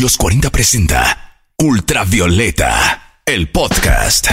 Los 40 presenta Ultravioleta, el podcast.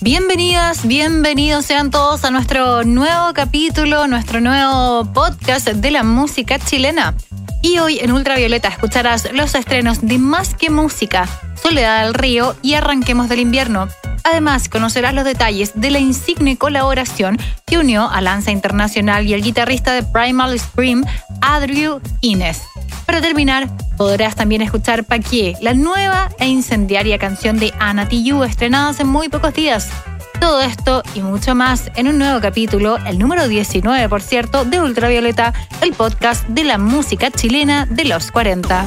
Bienvenidas, bienvenidos sean todos a nuestro nuevo capítulo, nuestro nuevo podcast de la música chilena. Y hoy en Ultravioleta escucharás los estrenos de Más que Música, Soledad del Río y Arranquemos del Invierno. Además, conocerás los detalles de la insigne colaboración que unió a Lanza Internacional y el guitarrista de Primal Scream, Adriu Inés. Para terminar, podrás también escuchar Paquié, la nueva e incendiaria canción de Ana Tijoux, estrenada hace muy pocos días. Todo esto y mucho más en un nuevo capítulo, el número 19, por cierto, de Ultravioleta, el podcast de la música chilena de los 40.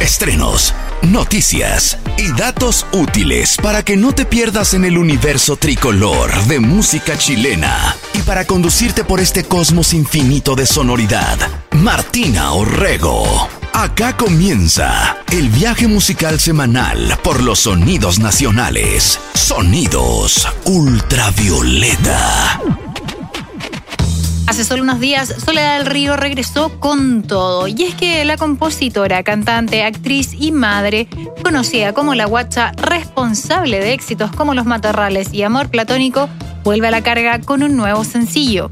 Estrenos, noticias y datos útiles para que no te pierdas en el universo tricolor de música chilena para conducirte por este cosmos infinito de sonoridad. Martina Orrego. Acá comienza el viaje musical semanal por los sonidos nacionales. Sonidos ultravioleta. Hace solo unos días, Soledad del Río regresó con todo. Y es que la compositora, cantante, actriz y madre, conocida como la guacha, responsable de éxitos como Los Matorrales y Amor Platónico, vuelve a la carga con un nuevo sencillo.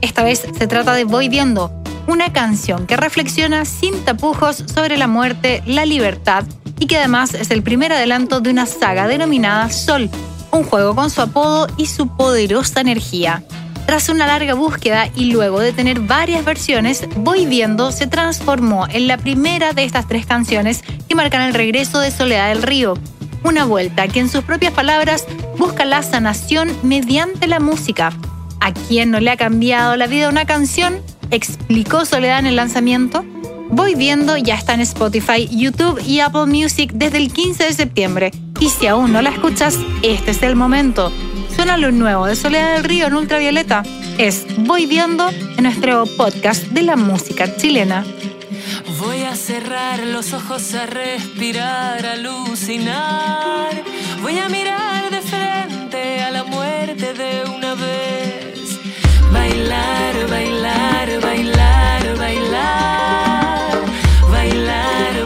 Esta vez se trata de Voy Viendo, una canción que reflexiona sin tapujos sobre la muerte, la libertad y que además es el primer adelanto de una saga denominada Sol, un juego con su apodo y su poderosa energía. Tras una larga búsqueda y luego de tener varias versiones, Voy Viendo se transformó en la primera de estas tres canciones que marcan el regreso de Soledad del Río. Una vuelta que en sus propias palabras busca la sanación mediante la música. ¿A quién no le ha cambiado la vida una canción? Explicó Soledad en el lanzamiento. Voy viendo ya está en Spotify, YouTube y Apple Music desde el 15 de septiembre. Y si aún no la escuchas, este es el momento. Suena lo nuevo de Soledad del Río en Ultravioleta. Es Voy Viendo en nuestro podcast de la música chilena. Voy a cerrar los ojos, a respirar, a alucinar. Voy a mirar Bailar, bailar, bailar, bailar.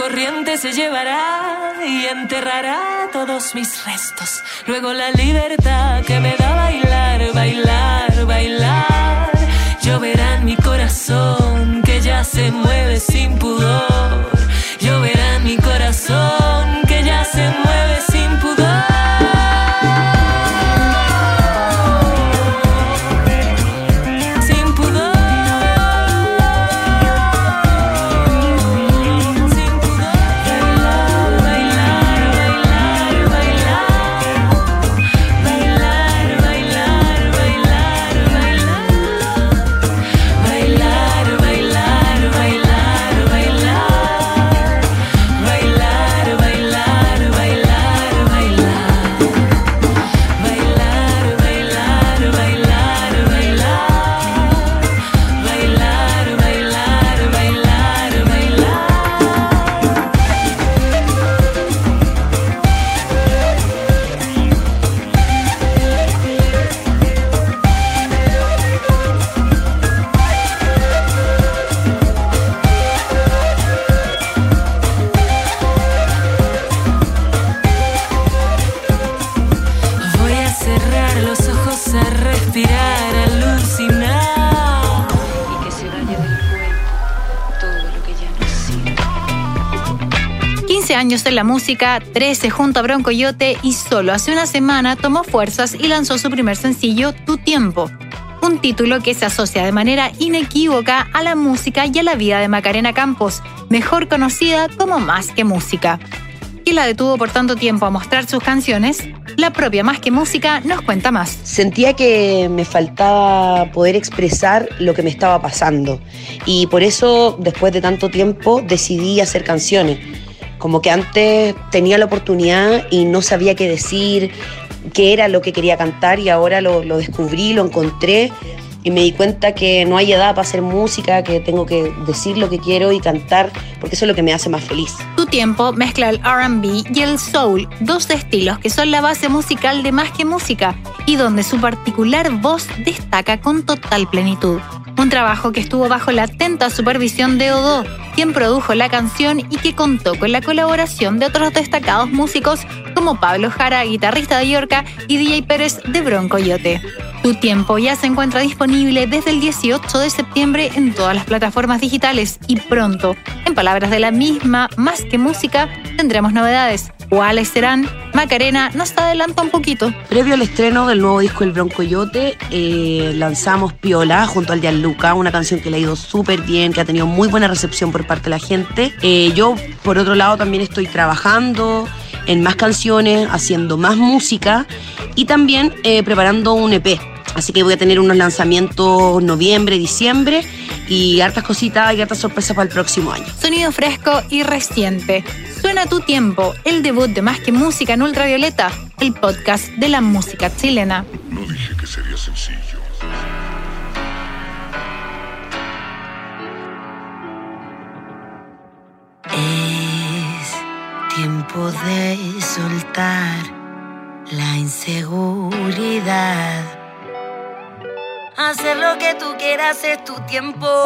corriente se llevará y enterrará todos mis restos. Luego la libertad que me da bailar, bailar, bailar. Lloverá en mi corazón que ya se mueve sin pudor. Respirar, a alucinar. Y que se vaya del cuerpo todo lo que ya no sirve. 15 años en la música, 13 junto a Bronco Yote y solo hace una semana tomó fuerzas y lanzó su primer sencillo, Tu Tiempo. Un título que se asocia de manera inequívoca a la música y a la vida de Macarena Campos, mejor conocida como Más que Música. ¿Qué la detuvo por tanto tiempo a mostrar sus canciones? La propia Más que Música nos cuenta más. Sentía que me faltaba poder expresar lo que me estaba pasando y por eso después de tanto tiempo decidí hacer canciones. Como que antes tenía la oportunidad y no sabía qué decir, qué era lo que quería cantar y ahora lo, lo descubrí, lo encontré y me di cuenta que no hay edad para hacer música, que tengo que decir lo que quiero y cantar, porque eso es lo que me hace más feliz. Tiempo mezcla el RB y el soul, dos estilos que son la base musical de Más que Música y donde su particular voz destaca con total plenitud. Un trabajo que estuvo bajo la atenta supervisión de Odo, quien produjo la canción y que contó con la colaboración de otros destacados músicos como Pablo Jara, guitarrista de Yorca, y DJ Pérez de Bronco Yote. Tu tiempo ya se encuentra disponible desde el 18 de septiembre en todas las plataformas digitales y pronto, en palabras de la misma, más que música, tendremos novedades. ¿Cuáles serán? Macarena nos adelanta un poquito. Previo al estreno del nuevo disco El Bronco Yote, eh, lanzamos Piola junto al Gianluca, una canción que le ha ido súper bien, que ha tenido muy buena recepción por parte de la gente. Eh, yo, por otro lado, también estoy trabajando en más canciones, haciendo más música y también eh, preparando un EP. Así que voy a tener unos lanzamientos noviembre, diciembre y hartas cositas y hartas sorpresas para el próximo año. Sonido fresco y reciente. Suena tu tiempo, el debut de Más que Música en Ultravioleta, el podcast de la música chilena. No dije que sería sencillo. Es de soltar la inseguridad. Hacer lo que tú quieras es tu tiempo.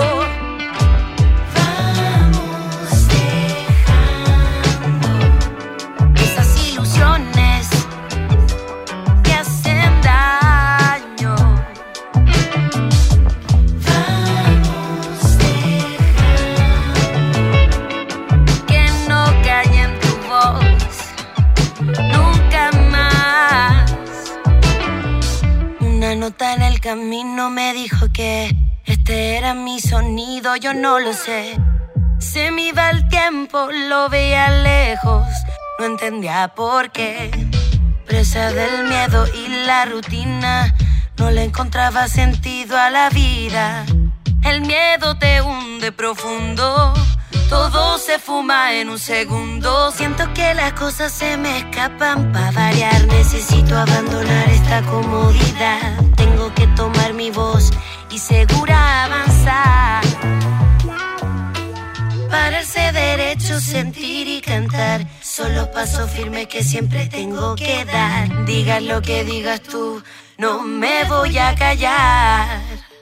En el camino me dijo que este era mi sonido, yo no lo sé. Se me iba el tiempo, lo veía lejos, no entendía por qué. Presa del miedo y la rutina, no le encontraba sentido a la vida. El miedo te hunde profundo. Todo se fuma en un segundo. Siento que las cosas se me escapan. Para variar, necesito abandonar esta comodidad. Que tomar mi voz y segura avanzar. Pararse derecho, sentir y cantar. Solo paso firme que siempre tengo que dar. Digas lo que digas tú, no me voy a callar.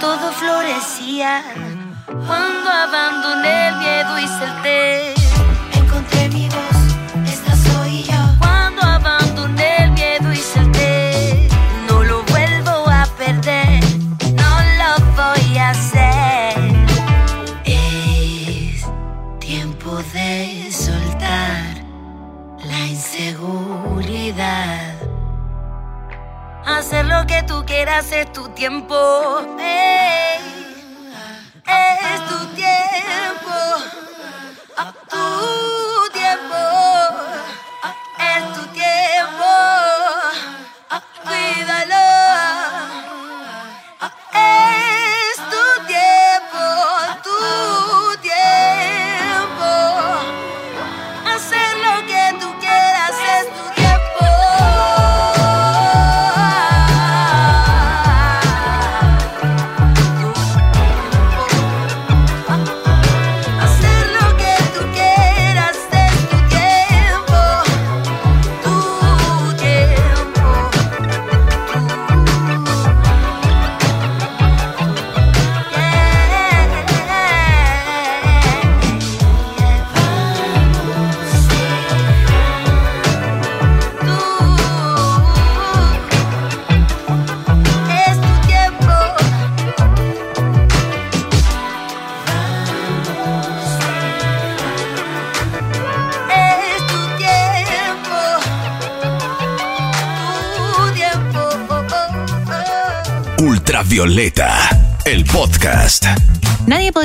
Todo florecía cuando abandoné el miedo y salté. Encontré mi voz, esta soy yo. Cuando abandoné el miedo y salté, no lo vuelvo a perder, no lo voy a hacer. Es tiempo de soltar la inseguridad. Hacer lo que tú quieras es tu tiempo.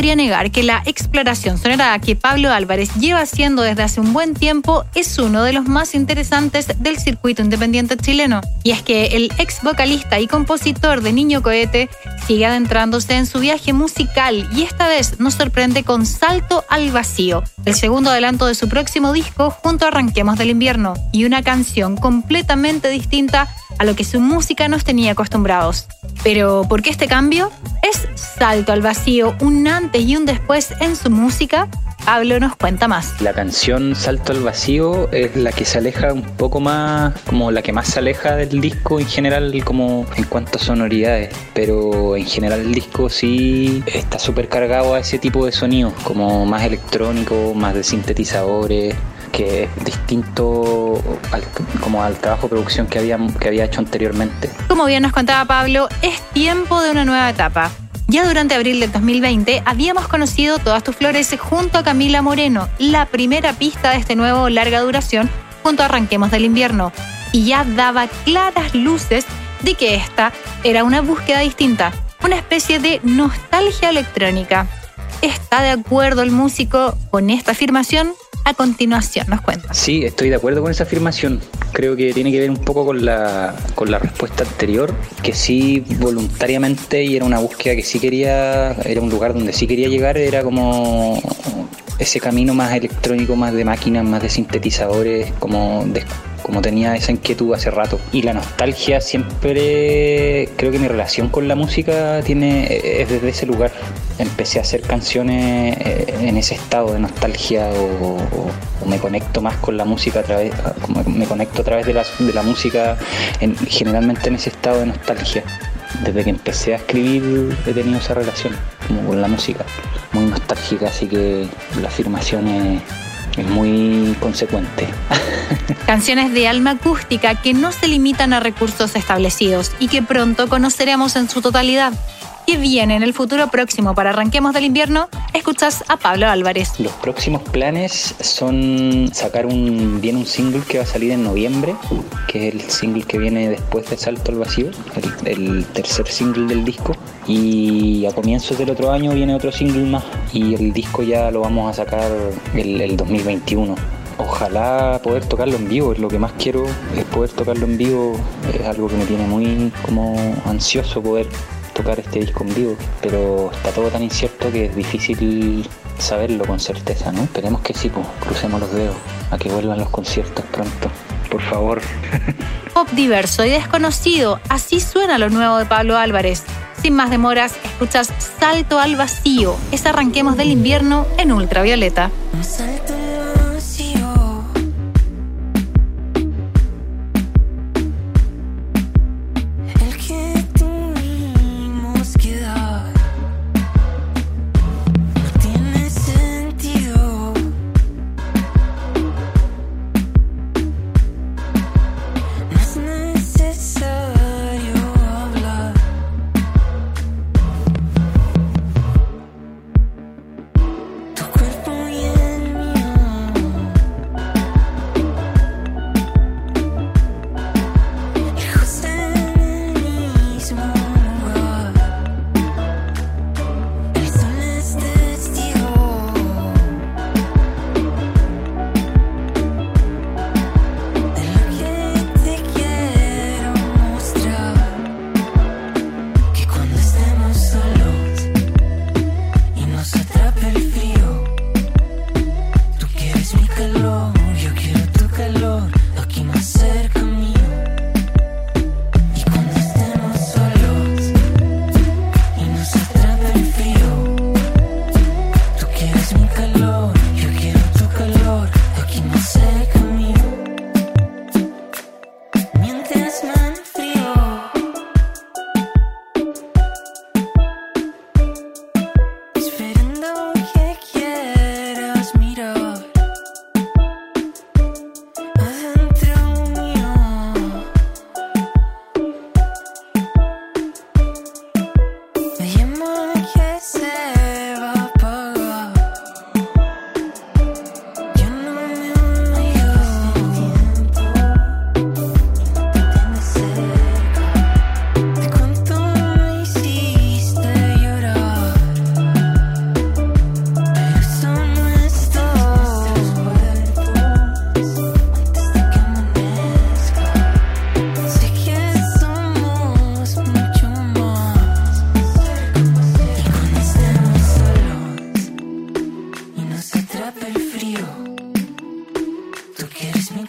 Podría negar que la exploración sonora que Pablo Álvarez lleva haciendo desde hace un buen tiempo es uno de los más interesantes del circuito independiente chileno. Y es que el ex vocalista y compositor de Niño Cohete sigue adentrándose en su viaje musical y esta vez nos sorprende con Salto al Vacío, el segundo adelanto de su próximo disco junto a Arranquemos del Invierno, y una canción completamente distinta a lo que su música nos tenía acostumbrados. Pero, ¿por qué este cambio? ¿Es Salto al Vacío un antes y un después en su música? Pablo nos cuenta más. La canción Salto al Vacío es la que se aleja un poco más, como la que más se aleja del disco en general, como en cuanto a sonoridades. Pero en general el disco sí está súper cargado a ese tipo de sonidos, como más electrónico, más de sintetizadores que es distinto al, como al trabajo de producción que había, que había hecho anteriormente. Como bien nos contaba Pablo, es tiempo de una nueva etapa. Ya durante abril del 2020 habíamos conocido Todas tus flores junto a Camila Moreno, la primera pista de este nuevo larga duración junto a Arranquemos del invierno, y ya daba claras luces de que esta era una búsqueda distinta, una especie de nostalgia electrónica. ¿Está de acuerdo el músico con esta afirmación? A continuación nos cuenta. Sí, estoy de acuerdo con esa afirmación. Creo que tiene que ver un poco con la, con la respuesta anterior, que sí voluntariamente y era una búsqueda que sí quería, era un lugar donde sí quería llegar, era como ese camino más electrónico, más de máquinas, más de sintetizadores, como de como tenía esa inquietud hace rato. Y la nostalgia siempre, creo que mi relación con la música tiene es desde ese lugar. Empecé a hacer canciones eh, en ese estado de nostalgia o, me conecto más con la música a través, me conecto a través de la, de la música en, generalmente en ese estado de nostalgia. Desde que empecé a escribir he tenido esa relación como con la música, muy nostálgica, así que la afirmación es es muy consecuente. Canciones de alma acústica que no se limitan a recursos establecidos y que pronto conoceremos en su totalidad. ¿Qué viene en el futuro próximo para Arranquemos del Invierno? Escuchas a Pablo Álvarez. Los próximos planes son sacar un, bien un single que va a salir en noviembre, que es el single que viene después de Salto al Vacío, el, tercer single del disco. Y a comienzos del otro año viene otro single más y el disco ya lo vamos a sacar el, el 2021 ojalá poder tocarlo en vivo, es lo que más quiero, es poder tocarlo en vivo, es algo que me tiene muy como ansioso poder tocar este disco en vivo, pero está todo tan incierto que es difícil saberlo con certeza, ¿no? Esperemos que sí, pues, crucemos los dedos a que vuelvan los conciertos pronto, por favor. Pop diverso y desconocido, así suena lo nuevo de Pablo Álvarez. Sin más demoras, escuchas Salto al Vacío, es Arranquemos del Invierno en Ultravioleta.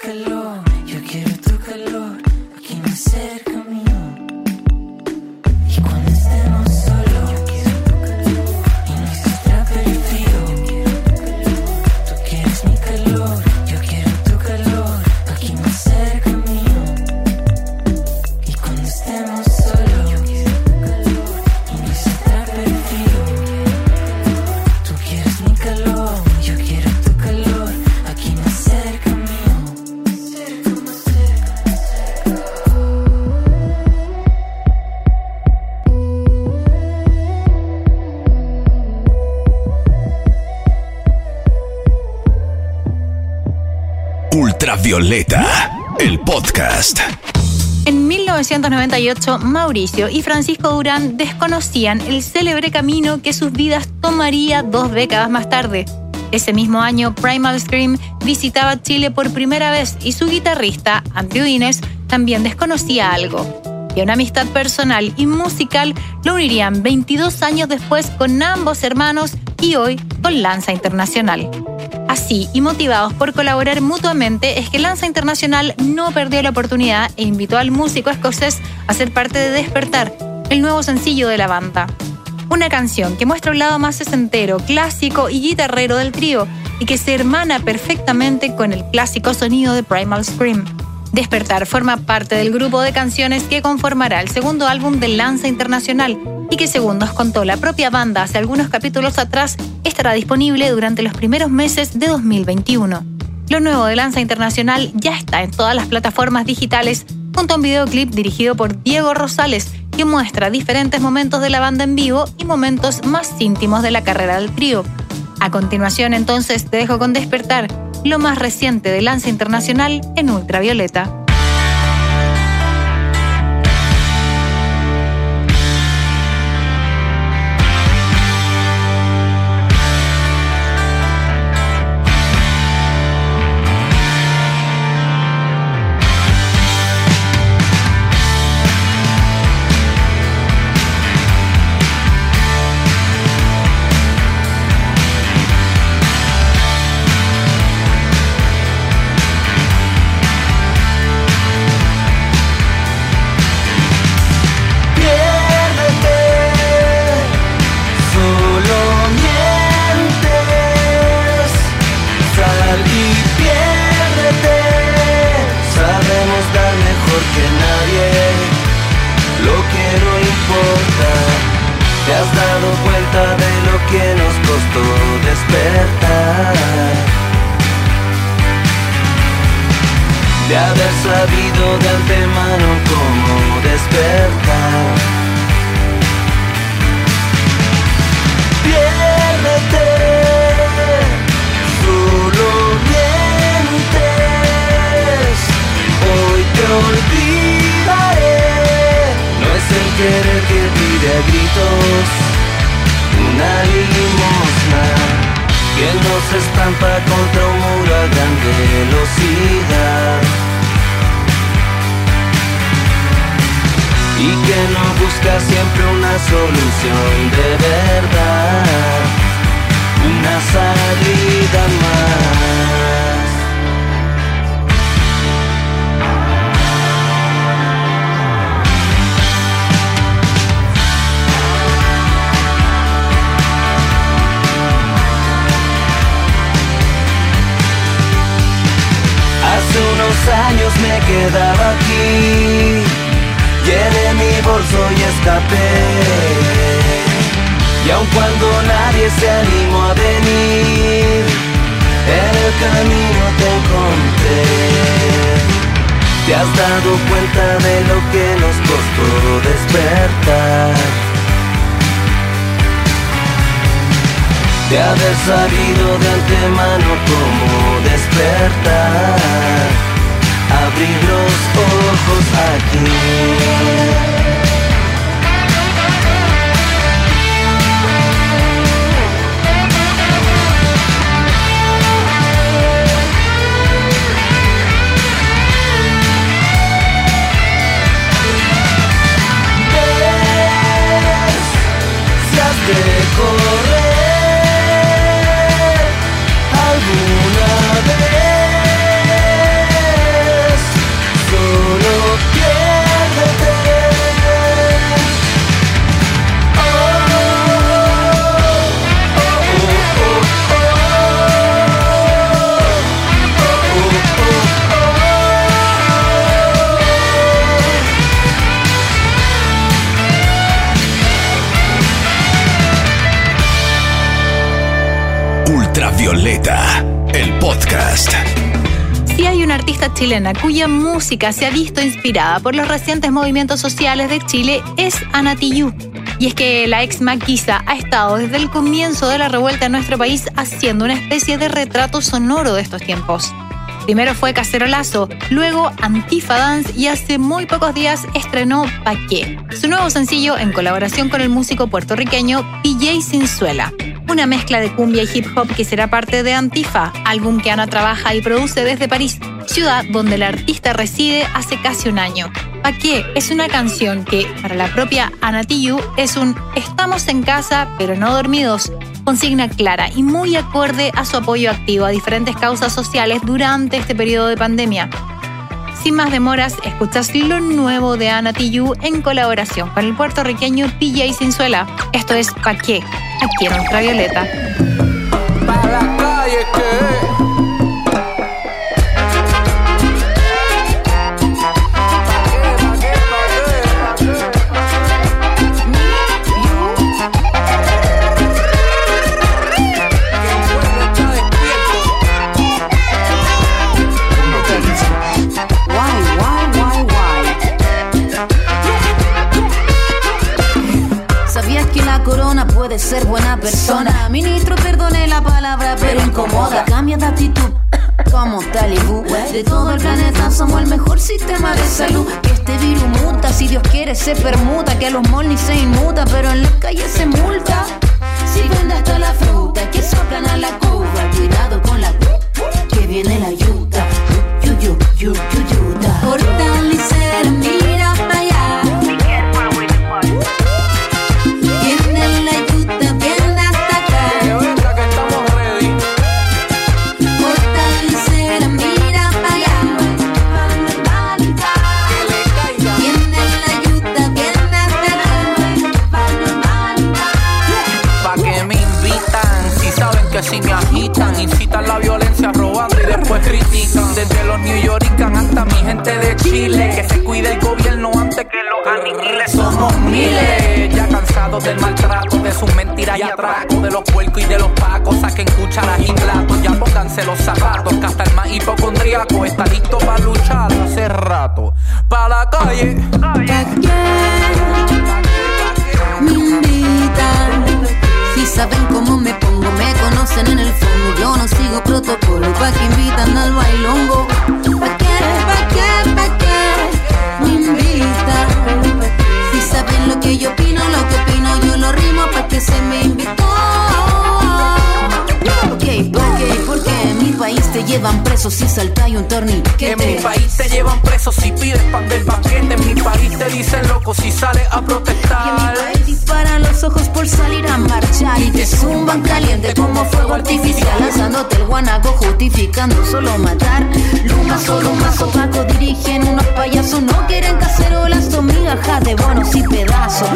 calor. Ultravioleta, el podcast. En 1998, Mauricio y Francisco Durán desconocían el célebre camino que sus vidas tomaría dos décadas más tarde. Ese mismo año, Primal Scream visitaba Chile por primera vez y su guitarrista, Andrew Dines, también desconocía algo. Y una amistad personal y musical lo unirían 22 años después con ambos hermanos y hoy con Lanza Internacional. Así, y motivados por colaborar mutuamente, es que Lanza Internacional no perdió la oportunidad e invitó al músico escocés a ser parte de Despertar, el nuevo sencillo de la banda. Una canción que muestra un lado más sesentero, clásico y guitarrero del trío y que se hermana perfectamente con el clásico sonido de Primal Scream. Despertar forma parte del grupo de canciones que conformará el segundo álbum de Lanza Internacional y que según nos contó la propia banda hace algunos capítulos atrás, estará disponible durante los primeros meses de 2021. Lo nuevo de Lanza Internacional ya está en todas las plataformas digitales junto a un videoclip dirigido por Diego Rosales que muestra diferentes momentos de la banda en vivo y momentos más íntimos de la carrera del trío. A continuación entonces te dejo con Despertar, lo más reciente de Lanza Internacional en Ultravioleta. Estampa contra un muro a gran velocidad. Y que no busca siempre una solución de verdad, una salida más. Unos años me quedaba aquí, llené mi bolso y escapé. Y aun cuando nadie se animó a venir, en el camino te encontré. Te has dado cuenta de lo que nos costó despertar. De haber sabido de antemano cómo despertar, abrir los ojos aquí. Ves, Ultravioleta, el podcast. Si hay una artista chilena cuya música se ha visto inspirada por los recientes movimientos sociales de Chile, es Ana Tijoux. Y es que la ex maquisa ha estado desde el comienzo de la revuelta en nuestro país haciendo una especie de retrato sonoro de estos tiempos. Primero fue Cacerolazo, luego Antifa Dance y hace muy pocos días estrenó Pa' qué, su nuevo sencillo en colaboración con el músico puertorriqueño PJ Sinzuela. Una mezcla de cumbia y hip hop que será parte de Antifa, álbum que Ana trabaja y produce desde París, ciudad donde el artista reside hace casi un año. Pa' qué es una canción que, para la propia Ana Tijoux, es un estamos en casa pero no dormidos, consigna clara y muy acorde a su apoyo activo a diferentes causas sociales durante este periodo de pandemia. Sin más demoras, escuchas lo nuevo de Ana Tijoux en colaboración con el puertorriqueño PJ Sinzuela. Esto es Pa' aquí en Ultravioleta. Pa' puede ser buena persona? Ministro, perdone la palabra, pero incomoda. Cambia de actitud. Como talibú De todo el planeta somos el mejor sistema de salud Que este virus muta, si Dios quiere se permuta Que a los ni se inmuta, pero en las calles se multa Si vende hasta la fruta, que soplan a la cuba Cuidado con la que viene la yuta Yu, yu, yu, yu, yuta Desde los New Yorkers hasta mi gente de Chile, que se cuide el gobierno antes que los aniquiles. Somos miles, ya cansados del maltrato, de sus mentiras y atracos, de los puercos y de los pacos. Saquen cucharas y platos, ya pónganse los zapatos, que hasta el más hipocondriaco está listo para luchar hace rato. Pa' la calle. me invitan. Si saben cómo me en el fondo. Yo no sigo protocolo, pa' que invitan al bailongo. ¿Pa' qué? ¿Pa' qué? ¿Pa' qué? Me invitan. Si saben lo que yo opino, lo que opino, yo lo rimo pa' que se me invitó. Ok, ¿por qué? Porque país te llevan preso si salta y un torniquete. En mi país te llevan preso si pides pan del paquete. En mi país te dicen loco si sales a Y en mi protestar. país disparan los ojos por salir a marchar Y te zumban caliente como fuego artificial Lanzándote el guanaco justificando solo matar Luma solo más opaco dirigen unos payasos No quieren cacerolas son migajas de bonos y pedazos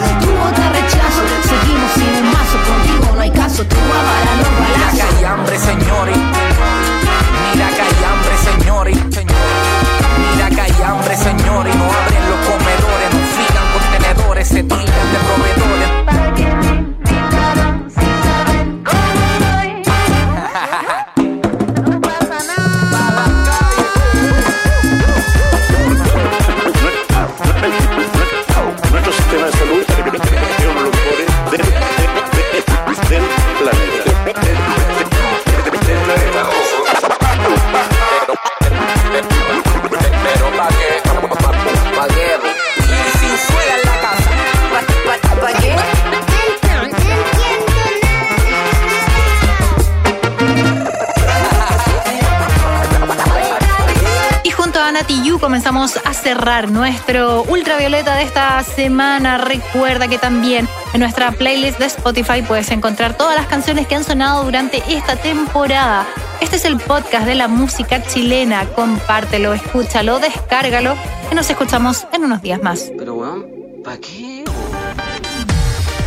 a Nati Yu comenzamos a cerrar nuestro ultravioleta de esta semana. Recuerda que también en nuestra playlist de Spotify puedes encontrar todas las canciones que han sonado durante esta temporada. Este es el podcast de la música chilena. Compártelo, escúchalo, descárgalo y nos escuchamos en unos días más. Pero weón, ¿para qué?